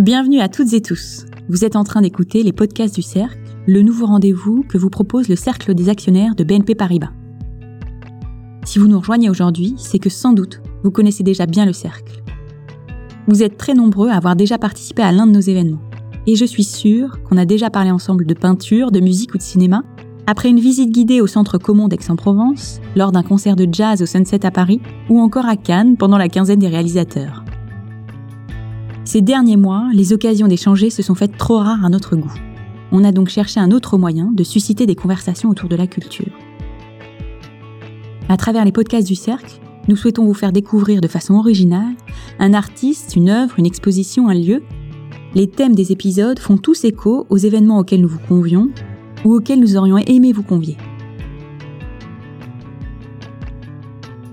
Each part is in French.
Bienvenue à toutes et tous. Vous êtes en train d'écouter les podcasts du Cercle, le nouveau rendez-vous que vous propose le Cercle des actionnaires de BNP Paribas. Si vous nous rejoignez aujourd'hui, c'est que sans doute, vous connaissez déjà bien le Cercle. Vous êtes très nombreux à avoir déjà participé à l'un de nos événements. Et je suis sûre qu'on a déjà parlé ensemble de peinture, de musique ou de cinéma, après une visite guidée au Centre Commun d'Aix-en-Provence, lors d'un concert de jazz au Sunset à Paris, ou encore à Cannes pendant la quinzaine des réalisateurs. Ces derniers mois, les occasions d'échanger se sont faites trop rares à notre goût. On a donc cherché un autre moyen de susciter des conversations autour de la culture. À travers les podcasts du Cercle, nous souhaitons vous faire découvrir de façon originale un artiste, une œuvre, une exposition, un lieu. Les thèmes des épisodes font tous écho aux événements auxquels nous vous convions ou auxquels nous aurions aimé vous convier.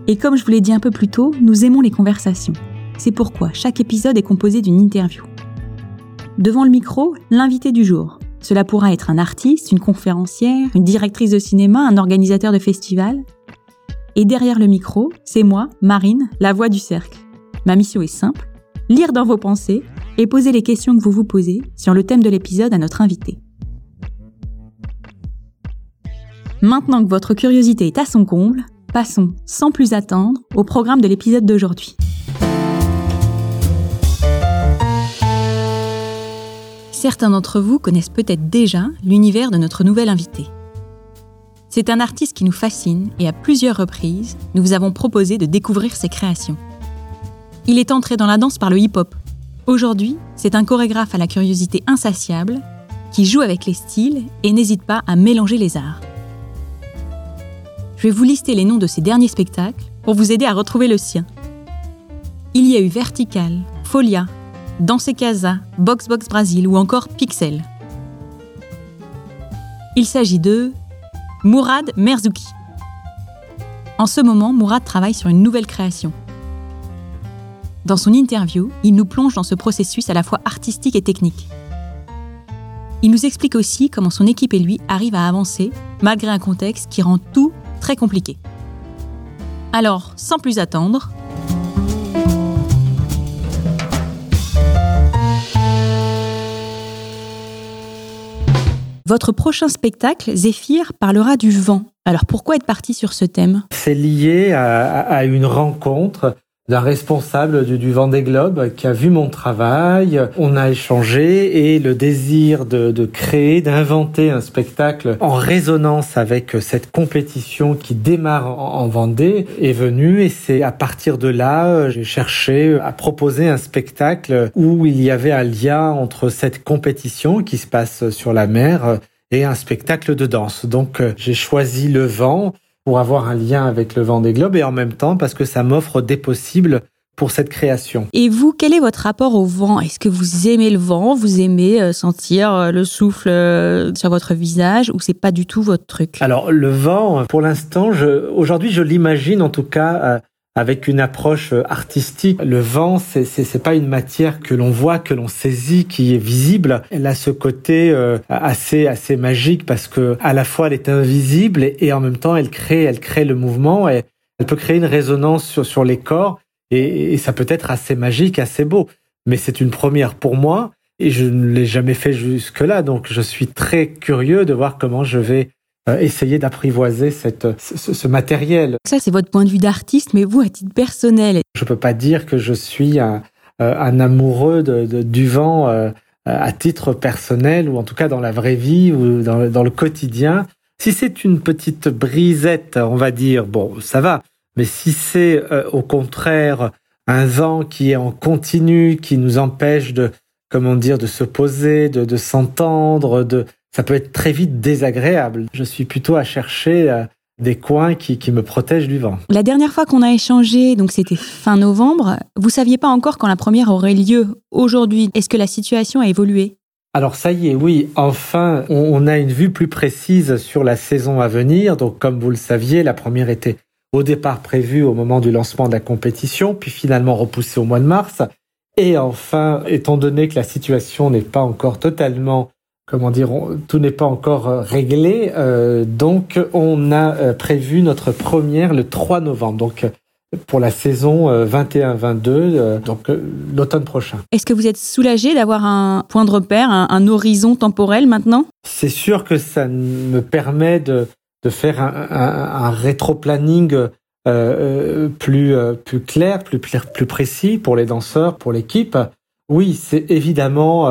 Et comme je vous l'ai dit un peu plus tôt, nous aimons les conversations. C'est pourquoi chaque épisode est composé d'une interview. Devant le micro, l'invité du jour. Cela pourra être un artiste, une conférencière, une directrice de cinéma, un organisateur de festival. Et derrière le micro, c'est moi, Marine, la voix du cercle. Ma mission est simple, lire dans vos pensées et poser les questions que vous vous posez sur le thème de l'épisode à notre invité. Maintenant que votre curiosité est à son comble, passons, sans plus attendre, au programme de l'épisode d'aujourd'hui. Certains d'entre vous connaissent peut-être déjà l'univers de notre nouvel invité. C'est un artiste qui nous fascine et à plusieurs reprises, nous vous avons proposé de découvrir ses créations. Il est entré dans la danse par le hip-hop. Aujourd'hui, c'est un chorégraphe à la curiosité insatiable qui joue avec les styles et n'hésite pas à mélanger les arts. Je vais vous lister les noms de ses derniers spectacles pour vous aider à retrouver le sien. Il y a eu Vertical, Folia, Danse Casa, Box Box Brasil ou encore Pixel. Il s'agit de Mourad Merzouki. En ce moment, Mourad travaille sur une nouvelle création. Dans son interview, il nous plonge dans ce processus à la fois artistique et technique. Il nous explique aussi comment son équipe et lui arrivent à avancer malgré un contexte qui rend tout très compliqué. Alors, sans plus attendre, Votre prochain spectacle, Zéphyr, parlera du vent. Alors pourquoi être parti sur ce thème? C'est lié à, à, une rencontre d'un responsable du, Vendée Globe qui a vu mon travail. On a échangé et le désir de, créer, d'inventer un spectacle en résonance avec cette compétition qui démarre en, en Vendée est venu et c'est à partir de là, j'ai cherché à proposer un spectacle où il y avait un lien entre cette compétition qui se passe sur la mer et un spectacle de danse. Donc j'ai choisi le vent pour avoir un lien avec le vent des globes et en même temps parce que ça m'offre des possibles pour cette création. Et vous, quel est votre rapport au vent? Est-ce que vous aimez le vent? Vous aimez euh, sentir euh, le souffle euh, sur votre visage ou c'est pas du tout votre truc? Alors le vent, pour l'instant, aujourd'hui, je l'imagine en tout cas avec une approche euh, artistique. Le vent, c'est c'est pas une matière que l'on voit, que l'on saisit, qui est visible. Elle a ce côté euh, assez assez magique parce que à la fois elle est invisible et, en même temps elle crée elle crée le mouvement et elle peut créer une résonance sur sur les corps et, et ça peut être assez magique, assez beau. Mais c'est une première pour moi et je ne l'ai jamais fait jusque là, donc je suis très curieux de voir comment je vais essayer d'apprivoiser cette, ce, ce, matériel. Ça, c'est votre point de vue d'artiste, mais vous, à titre personnel. Je peux pas dire que je suis un, euh, un amoureux de, de, du vent euh, à titre personnel, ou en tout cas dans la vraie vie, ou dans, dans le quotidien. Si c'est une petite brisette, on va dire, bon, ça va. Mais si c'est au contraire un vent qui est en continu, qui nous empêche de, comment dire, de se poser, de, de s'entendre, de, ça peut être très vite désagréable. Je suis plutôt à chercher euh, des coins qui, qui me protègent du vent. La dernière fois qu'on a échangé, donc c'était fin novembre, vous saviez pas encore quand la première aurait lieu. Aujourd'hui, est-ce que la situation a évolué? Alors ça y est, oui, enfin, on a une vue plus précise sur la saison à venir. Donc comme vous le saviez, la première était au départ prévue au moment du lancement de la compétition, puis finalement repoussée au mois de mars. Et enfin, étant donné que la situation n'est pas encore totalement comment dire, tout n'est pas encore euh, réglé. Euh, donc, on a euh, prévu notre première le 3 novembre. Donc, pour la saison 21-22, donc l'automne prochain. Est-ce que vous êtes soulagé d'avoir un point de repère, un, horizon temporel maintenant? C'est sûr que ça me permet de, de faire un, un, rétro-planning plus, plus clair, plus, plus précis pour les danseurs, pour l'équipe. Oui, c'est évidemment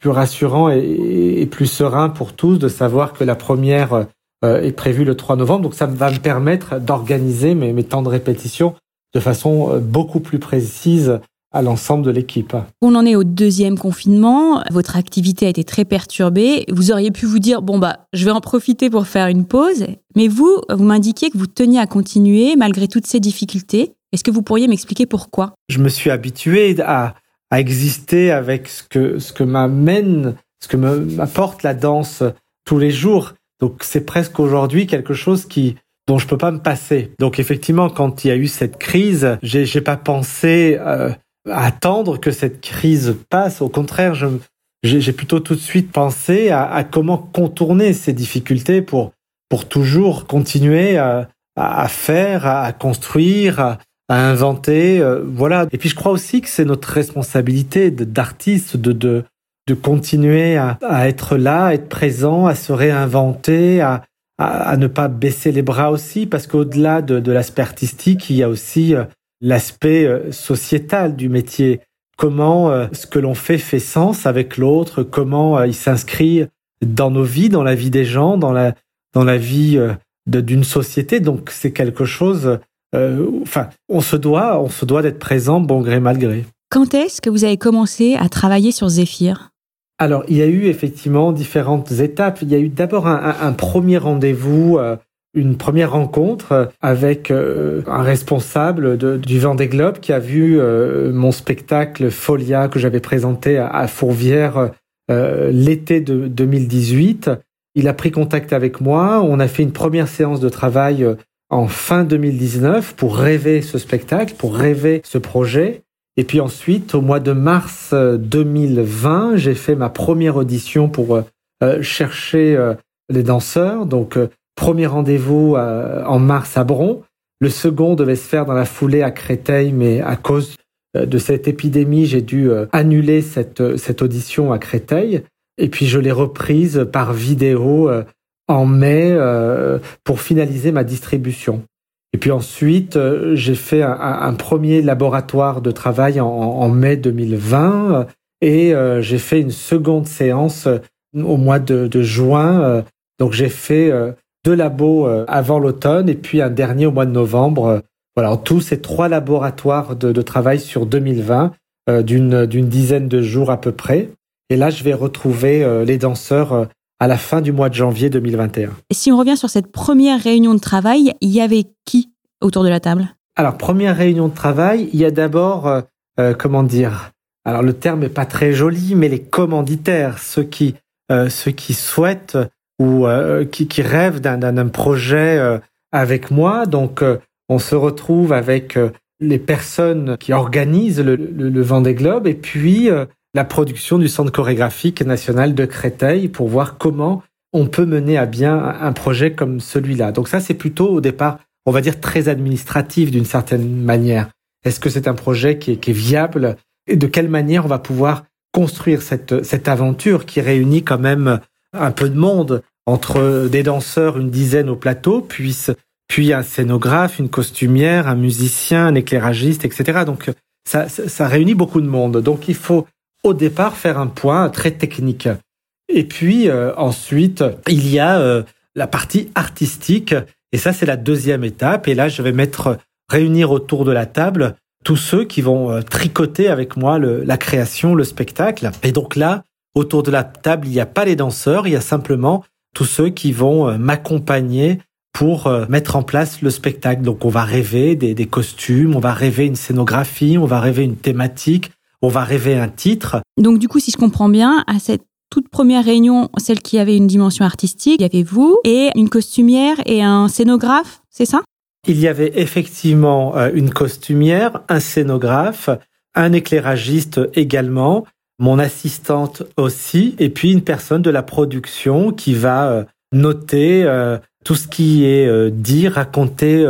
plus rassurant et, plus serein pour tous de savoir que la première euh, est prévue le 3 novembre. Donc ça va me permettre d'organiser mes, mes temps de répétition de façon euh, beaucoup plus précise à l'ensemble de l'équipe. On en est au deuxième confinement, votre activité a été très perturbée, vous auriez pu vous dire, bon bah, je vais en profiter pour faire une pause, mais vous, vous m'indiquiez que vous teniez à continuer malgré toutes ces difficultés. Est-ce que vous pourriez m'expliquer pourquoi? Je me suis habitué à, à exister avec ce que ce que m'amène, ce que m'apporte la danse tous les jours. Donc c'est presque aujourd'hui quelque chose qui dont je peux pas me passer. Donc effectivement, quand il y a eu cette crise, j'ai j'ai pas pensé euh, attendre que cette crise passe. Au contraire, je j'ai plutôt tout de suite pensé à, à, comment contourner ces difficultés pour pour toujours continuer à, à faire, à construire, à, inventer, euh, voilà. Et puis je crois aussi que c'est notre responsabilité d'artiste de, de de continuer à, à, être là, à être présent, à se réinventer, à, à, ne pas baisser les bras aussi, parce qu'au-delà de, de l'aspect artistique, il y a aussi euh, l'aspect euh, sociétal du métier. Comment ce que l'on fait fait sens avec l'autre, comment il s'inscrit dans nos vies, dans la vie des gens, dans la dans la vie d'une société. Donc c'est quelque chose euh, enfin, on se doit, on se doit d'être présent bon gré mal gré. Quand est-ce que vous avez commencé à travailler sur Zéphyr? Alors, il y a eu effectivement différentes étapes. Il y a eu d'abord un, premier rendez-vous. Euh, une première rencontre avec euh, un responsable de, du Vendée Globe qui a vu mon spectacle Folia que j'avais présenté à, Fourvière l'été de 2018. Il a pris contact avec moi. On a fait une première séance de travail en fin 2019 pour rêver ce spectacle, pour rêver ce projet. Et puis ensuite, au mois de mars 2020, euh, j'ai fait ma première audition pour euh, euh, chercher les danseurs. Donc, premier rendez-vous en mars à Bron. Le second devait se faire dans la foulée à Créteil, mais à cause de cette épidémie, j'ai dû annuler cette, cette audition à Créteil. Et puis je l'ai reprise par vidéo en mai euh, pour finaliser ma distribution. Et puis ensuite, euh, j'ai fait un, premier laboratoire de travail en, mai 2020 et euh, j'ai fait une seconde séance au mois de, juin. donc j'ai fait deux labos avant l'automne et puis un dernier au mois de novembre. Voilà, en tout, c'est trois laboratoires de, de, travail sur 2020 d'une d'une dizaine de jours à peu près. Et là, je vais retrouver les danseurs à la fin du mois de janvier 2021. Et si on revient sur cette première réunion de travail, il y avait qui autour de la table? Alors, première réunion de travail, il y a d'abord, euh, euh, comment dire, alors le terme n'est pas très joli, mais les commanditaires, ceux qui, euh, ceux qui souhaitent ou qui, qui, rêvent d'un projet avec moi. Donc, on se retrouve avec les personnes qui organisent le, le, le Vendée Globe et puis la production du Centre chorégraphique national de Créteil pour voir comment on peut mener à bien un projet comme celui-là. Donc ça, c'est plutôt au départ, on va dire, très administratif d'une certaine manière. Est-ce que c'est un projet qui est, viable et de quelle manière on va pouvoir construire cette, cette aventure qui réunit quand même un peu de monde entre des danseurs, une dizaine au plateau, puis, puis un scénographe, une costumière, un musicien, un éclairagiste, etc. Donc ça, ça réunit beaucoup de monde. Donc il faut au départ faire un point très technique. Et puis euh, ensuite, il y a euh, la partie artistique, et ça c'est la deuxième étape. Et là, je vais mettre réunir autour de la table tous ceux qui vont euh, tricoter avec moi le, la création, le spectacle. Et donc là, autour de la table, il n'y a pas les danseurs, il y a simplement tous ceux qui vont m'accompagner pour mettre en place le spectacle. Donc on va rêver des, des costumes, on va rêver une scénographie, on va rêver une thématique, on va rêver un titre. Donc du coup, si je comprends bien, à cette toute première réunion, celle qui avait une dimension artistique, il y avait vous et une costumière et un scénographe, c'est ça? Il y avait effectivement euh, une costumière, un scénographe, un éclairagiste également, mon assistante aussi, et puis une personne de la production qui va euh, noter euh, tout ce qui est dit, raconté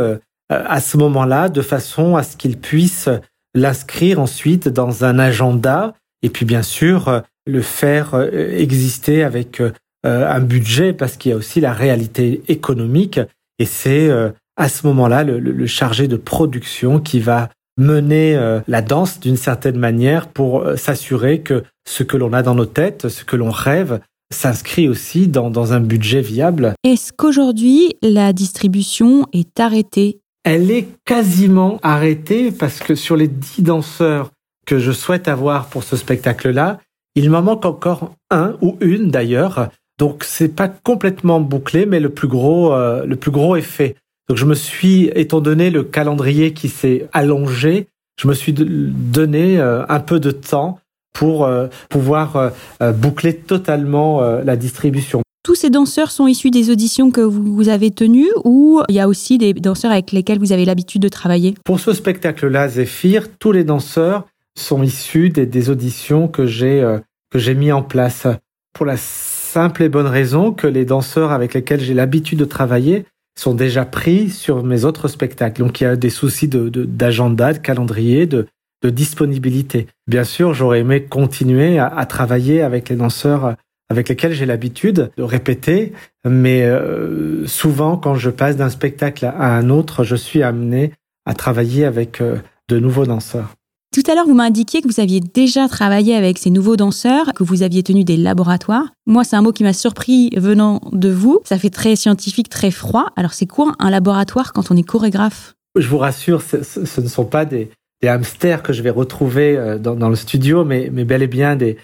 à ce moment-là de façon à ce qu'ils puissent l'inscrire ensuite dans un agenda et puis bien sûr le faire exister avec un budget parce qu'il y a aussi la réalité économique et c'est à ce moment-là le, chargé de production qui va mener euh, la danse d'une certaine manière pour euh, s'assurer que ce que l'on a dans nos têtes, ce que l'on rêve, s'inscrit aussi dans, dans un budget viable. Est-ce qu'aujourd'hui la distribution est arrêtée? Elle est quasiment arrêtée parce que sur les dix danseurs que je souhaite avoir pour ce spectacle-là, il m'en manque encore un ou une d'ailleurs. Donc c'est pas complètement bouclé, mais le plus gros, euh, le plus gros est fait. Donc je me suis, étant donné le calendrier qui s'est allongé, je me suis donné euh, un peu de temps pour euh, pouvoir euh, boucler totalement la distribution. Tous ces danseurs sont issus des auditions que vous avez tenues ou il y a aussi des danseurs avec lesquels vous avez l'habitude de travailler? Pour ce spectacle-là, Zéphyr, tous les danseurs sont issus des, auditions que j'ai que j'ai mis en place pour la simple et bonne raison que les danseurs avec lesquels j'ai l'habitude de travailler sont déjà pris sur mes autres spectacles. Donc il y a des soucis de d'agenda, de, calendrier, de, de disponibilité. Bien sûr, j'aurais aimé continuer à, travailler avec les danseurs avec lesquels j'ai l'habitude de répéter, mais euh, souvent quand je passe d'un spectacle à un autre, je suis amené à travailler avec euh, de nouveaux danseurs. Tout à l'heure, vous m'indiquiez que vous aviez déjà travaillé avec ces nouveaux danseurs, que vous aviez tenu des laboratoires. Moi, c'est un mot qui m'a surpris venant de vous. Ça fait très scientifique, très froid. Alors, c'est quoi un laboratoire quand on est chorégraphe? Je vous rassure, ce, ne sont pas des, hamsters que je vais retrouver euh, dans, le studio, mais, bel et bien des,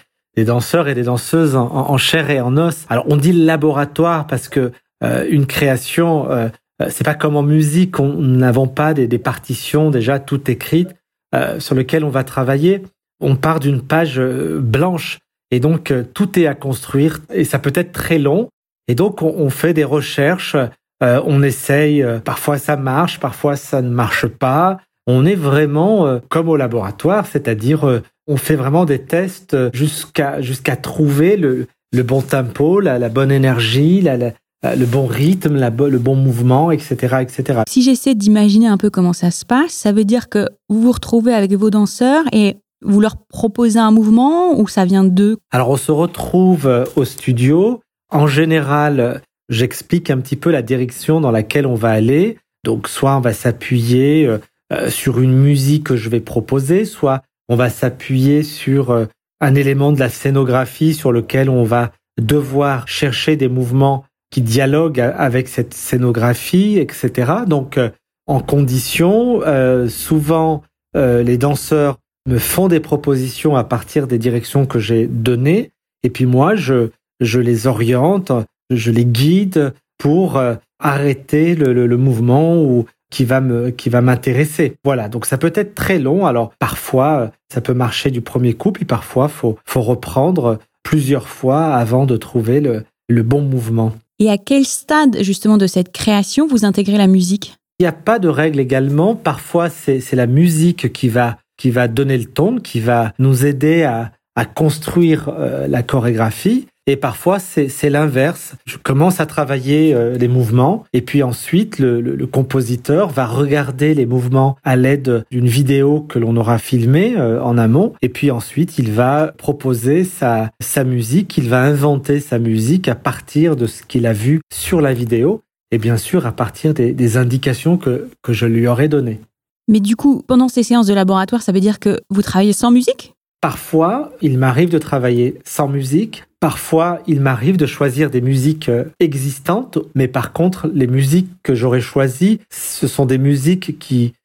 danseurs et des danseuses en, chair et en os. Alors, on dit laboratoire parce que euh, une création, euh, c'est pas comme en musique, on n'avons pas des, des partitions déjà toutes écrites. Euh, sur lequel on va travailler, on part d'une page euh, blanche et donc euh, tout est à construire et ça peut être très long. Et donc on, fait des recherches, on essaye, parfois ça marche, parfois ça ne marche pas. On est vraiment comme au laboratoire, c'est-à-dire on fait vraiment des tests jusqu'à jusqu'à trouver le, le bon tempo, la, la bonne énergie, la, la, euh, le bon rythme, la, le bon mouvement, etc., etc. Si j'essaie d'imaginer un peu comment ça se passe, ça veut dire que vous vous retrouvez avec vos danseurs et vous leur proposez un mouvement ou ça vient d'eux? Alors on se retrouve euh, au studio. En général, j'explique un petit peu la direction dans laquelle on va aller. Donc soit on va s'appuyer euh, sur une musique que je vais proposer, soit on va s'appuyer sur un élément de la scénographie sur lequel on va devoir chercher des mouvements qui dialogue avec cette scénographie, etc. Donc, euh, en condition, euh, souvent, euh, les danseurs me font des propositions à partir des directions que j'ai données, et puis moi, je, je les oriente, je les guide pour arrêter le, le, le, mouvement ou qui va me qui va m'intéresser. Voilà, donc ça peut être très long. Alors parfois, ça peut marcher du premier coup, puis parfois, faut faut reprendre plusieurs fois avant de trouver le, le bon mouvement. Et à quel stade justement de cette création vous intégrez la musique? Il n'y a pas de règle également. Parfois, c'est la musique qui va, qui va donner le ton, qui va nous aider à, à construire euh, la chorégraphie. Et parfois, c'est l'inverse. Je commence à travailler euh, les mouvements et puis ensuite, le, compositeur va regarder les mouvements à l'aide d'une vidéo que l'on aura filmée euh, en amont. Et puis ensuite, il va proposer sa, sa musique, il va inventer sa musique à partir de ce qu'il a vu sur la vidéo et bien sûr à partir des, des indications que, que je lui aurais données. Mais du coup, pendant ces séances de laboratoire, ça veut dire que vous travaillez sans musique? Parfois, il m'arrive de travailler sans musique. Parfois, il m'arrive de choisir des musiques euh, existantes, mais par contre, les musiques que j'aurais choisies, ce sont des musiques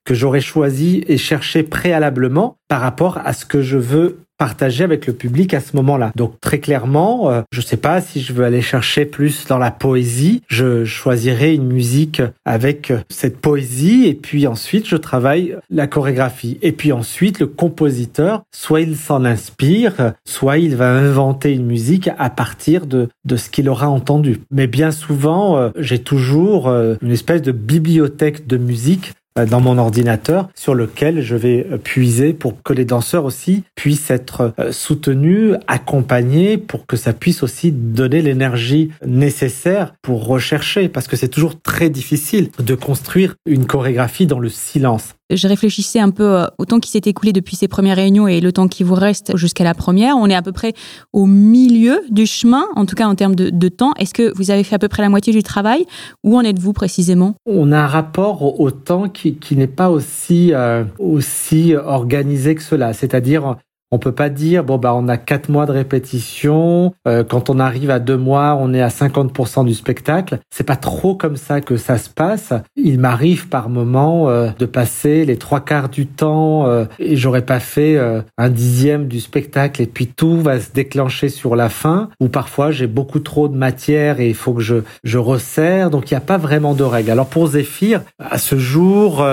que j'aurais choisies et cherchées préalablement par rapport à ce que je veux avec le public à ce moment-là. Donc très clairement, euh, je sais pas si je veux aller chercher plus dans la poésie, je choisirai une musique avec cette poésie et puis ensuite je travaille la chorégraphie. Et puis ensuite le compositeur, soit il s'en inspire, soit il va inventer une musique à partir de, de ce qu'il aura entendu. Mais bien souvent, euh, j'ai toujours euh, une espèce de bibliothèque de musique euh, dans mon ordinateur sur lequel je vais euh, puiser pour que les danseurs aussi puissent être euh, soutenus, accompagnés, pour que ça puisse aussi donner l'énergie nécessaire pour rechercher, parce que c'est toujours très difficile de construire une chorégraphie dans le silence je réfléchissais un peu euh, au temps qui s'est écoulé depuis ces premières réunions et le temps qui vous reste jusqu'à la première. On est à peu près au milieu du chemin, en tout cas en termes de, temps. Est-ce que vous avez fait à peu près la moitié du travail? Où en êtes-vous précisément? On a un rapport au temps qui, n'est pas aussi, euh, aussi organisé que cela. C'est-à-dire, on peut pas dire bon bah on a quatre mois de répétition. Euh, quand on arrive à deux mois, on est à 50% du spectacle. C'est pas trop comme ça que ça se passe. Il m'arrive par moment euh, de passer les trois quarts du temps euh, et j'aurais pas fait un dixième du spectacle et puis tout va se déclencher sur la fin. Ou parfois j'ai beaucoup trop de matière et il faut que je je resserre. Donc il n'y a pas vraiment de règles. Alors pour Zéphyr, à ce jour,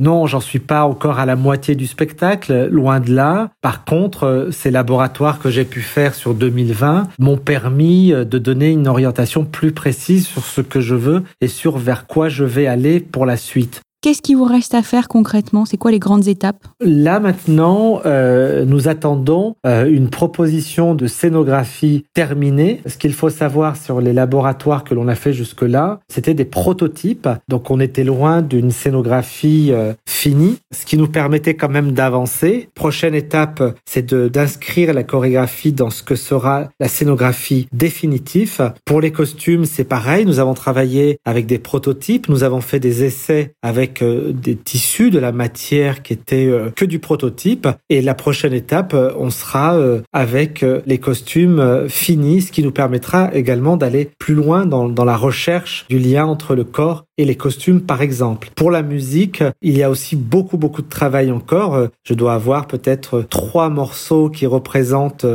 non, j'en suis pas encore à la moitié du spectacle, loin de là. Par contre euh, ces laboratoires que j'ai pu faire sur 2020 m'ont permis euh, de donner une orientation plus précise sur ce que je veux et sur vers quoi je vais aller pour la suite. Qu'est-ce qui vous reste à faire concrètement? C'est quoi les grandes étapes? Là maintenant, euh, nous attendons euh, une proposition de scénographie terminée. Ce qu'il faut savoir sur les laboratoires que l'on a fait jusque-là, c'était des prototypes. Donc on était loin d'une scénographie euh, finie, ce qui nous permettait quand même d'avancer. Prochaine étape, c'est d'inscrire la chorégraphie dans ce que sera la scénographie définitive. Pour les costumes, c'est pareil. Nous avons travaillé avec des prototypes. Nous avons fait des essais avec euh, des tissus, de la matière qui était euh, que du prototype. Et la prochaine étape, euh, on sera avec les costumes finis, ce qui nous permettra également d'aller plus loin dans, la recherche du lien entre le corps et les costumes, par exemple. Pour la musique, il y a aussi beaucoup, beaucoup de travail encore. Je dois avoir peut-être trois morceaux qui représentent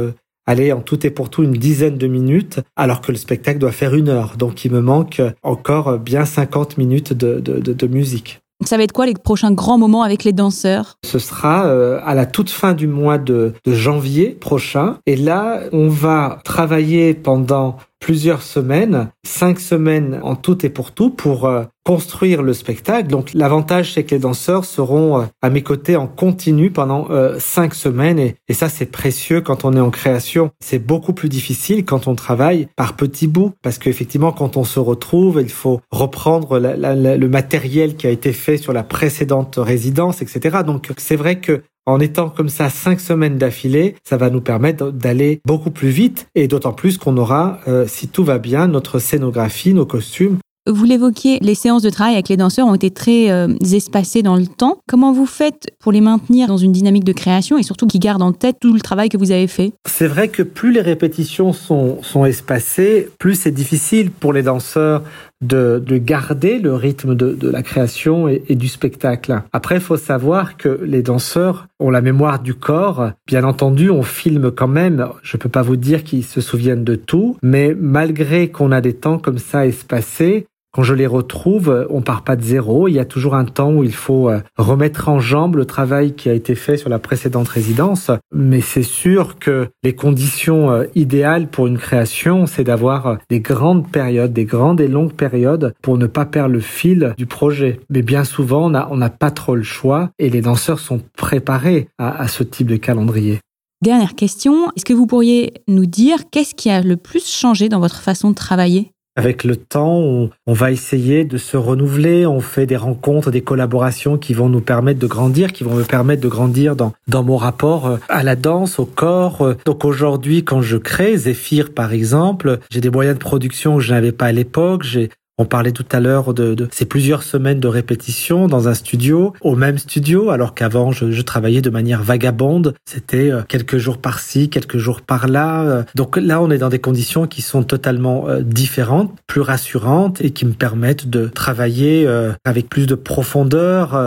aller en tout et pour tout une dizaine de minutes, alors que le spectacle doit faire une heure. Donc il me manque encore bien 50 minutes de musique. Ça va être quoi les prochains grands moments avec les danseurs? Ce sera euh, à la toute fin du mois de, de janvier prochain. Et là, on va travailler pendant plusieurs semaines, cinq semaines en tout et pour tout, pour euh, construire le spectacle. Donc l'avantage, c'est que les danseurs seront euh, à mes côtés en continu pendant euh, cinq semaines. Et, ça, c'est précieux quand on est en création. C'est beaucoup plus difficile quand on travaille par petits bouts. Parce qu'effectivement, quand on se retrouve, il faut reprendre le matériel qui a été fait sur la précédente résidence, etc. Donc c'est vrai que en étant comme ça cinq semaines d'affilée, ça va nous permettre d'aller beaucoup plus vite et d'autant plus qu'on aura, euh, si tout va bien, notre scénographie, nos costumes vous l'évoquiez, les séances de travail avec les danseurs ont été très euh, espacées dans le temps. Comment vous faites pour les maintenir dans une dynamique de création et surtout qu'ils gardent en tête tout le travail que vous avez fait? C'est vrai que plus les répétitions sont, sont espacées, plus c'est difficile pour les danseurs de, de, garder le rythme de, de la création et, du spectacle. Après, il faut savoir que les danseurs ont la mémoire du corps. Bien entendu, on filme quand même. Je peux pas vous dire qu'ils se souviennent de tout, mais malgré qu'on a des temps comme ça espacés, quand je les retrouve, on part pas de zéro. Il y a toujours un temps où il faut euh, remettre en jambe le travail qui a été fait sur la précédente résidence. Mais c'est sûr que les conditions euh, idéales pour une création, c'est d'avoir euh, des grandes périodes, des grandes et longues périodes pour ne pas perdre le fil du projet. Mais bien souvent, on n'a pas trop le choix et les danseurs sont préparés à, à ce type de calendrier. Dernière question, est-ce que vous pourriez nous dire qu'est-ce qui a le plus changé dans votre façon de travailler? Avec le temps, on, va essayer de se renouveler, on fait des rencontres, des collaborations qui vont nous permettre de grandir, qui vont me permettre de grandir dans, dans mon rapport euh, à la danse, au corps. Donc aujourd'hui, quand je crée Zéphyr, par exemple, j'ai des moyens de production que je n'avais pas à l'époque, j'ai on parlait tout à l'heure de, de, ces plusieurs semaines de répétition dans un studio, au même studio, alors qu'avant je, je, travaillais de manière vagabonde. C'était euh, quelques jours par-ci, quelques jours par-là. Euh. Donc là, on est dans des conditions qui sont totalement euh, différentes, plus rassurantes et qui me permettent de travailler avec plus de profondeur.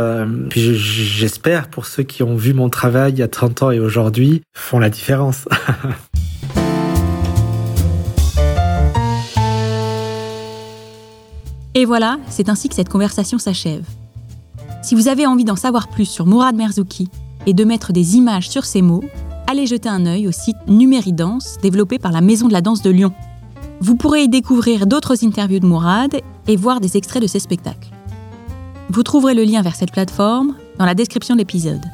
Puis j'espère pour ceux qui ont vu mon travail il y a 30 ans et aujourd'hui font la différence. Et voilà, c'est ainsi que cette conversation s'achève. Si vous avez envie d'en savoir plus sur Mourad Merzouki et de mettre des images sur ses mots, allez jeter un œil au site Numéridance développé par la Maison de la Danse de Lyon. Vous pourrez y découvrir d'autres interviews de Mourad et voir des extraits de ses spectacles. Vous trouverez le lien vers cette plateforme dans la description de l'épisode.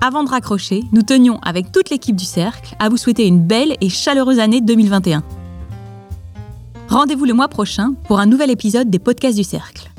Avant de raccrocher, nous tenions avec toute l'équipe du Cercle à vous souhaiter une belle et chaleureuse année 2021. Rendez-vous le mois prochain pour un nouvel épisode des podcasts du Cercle.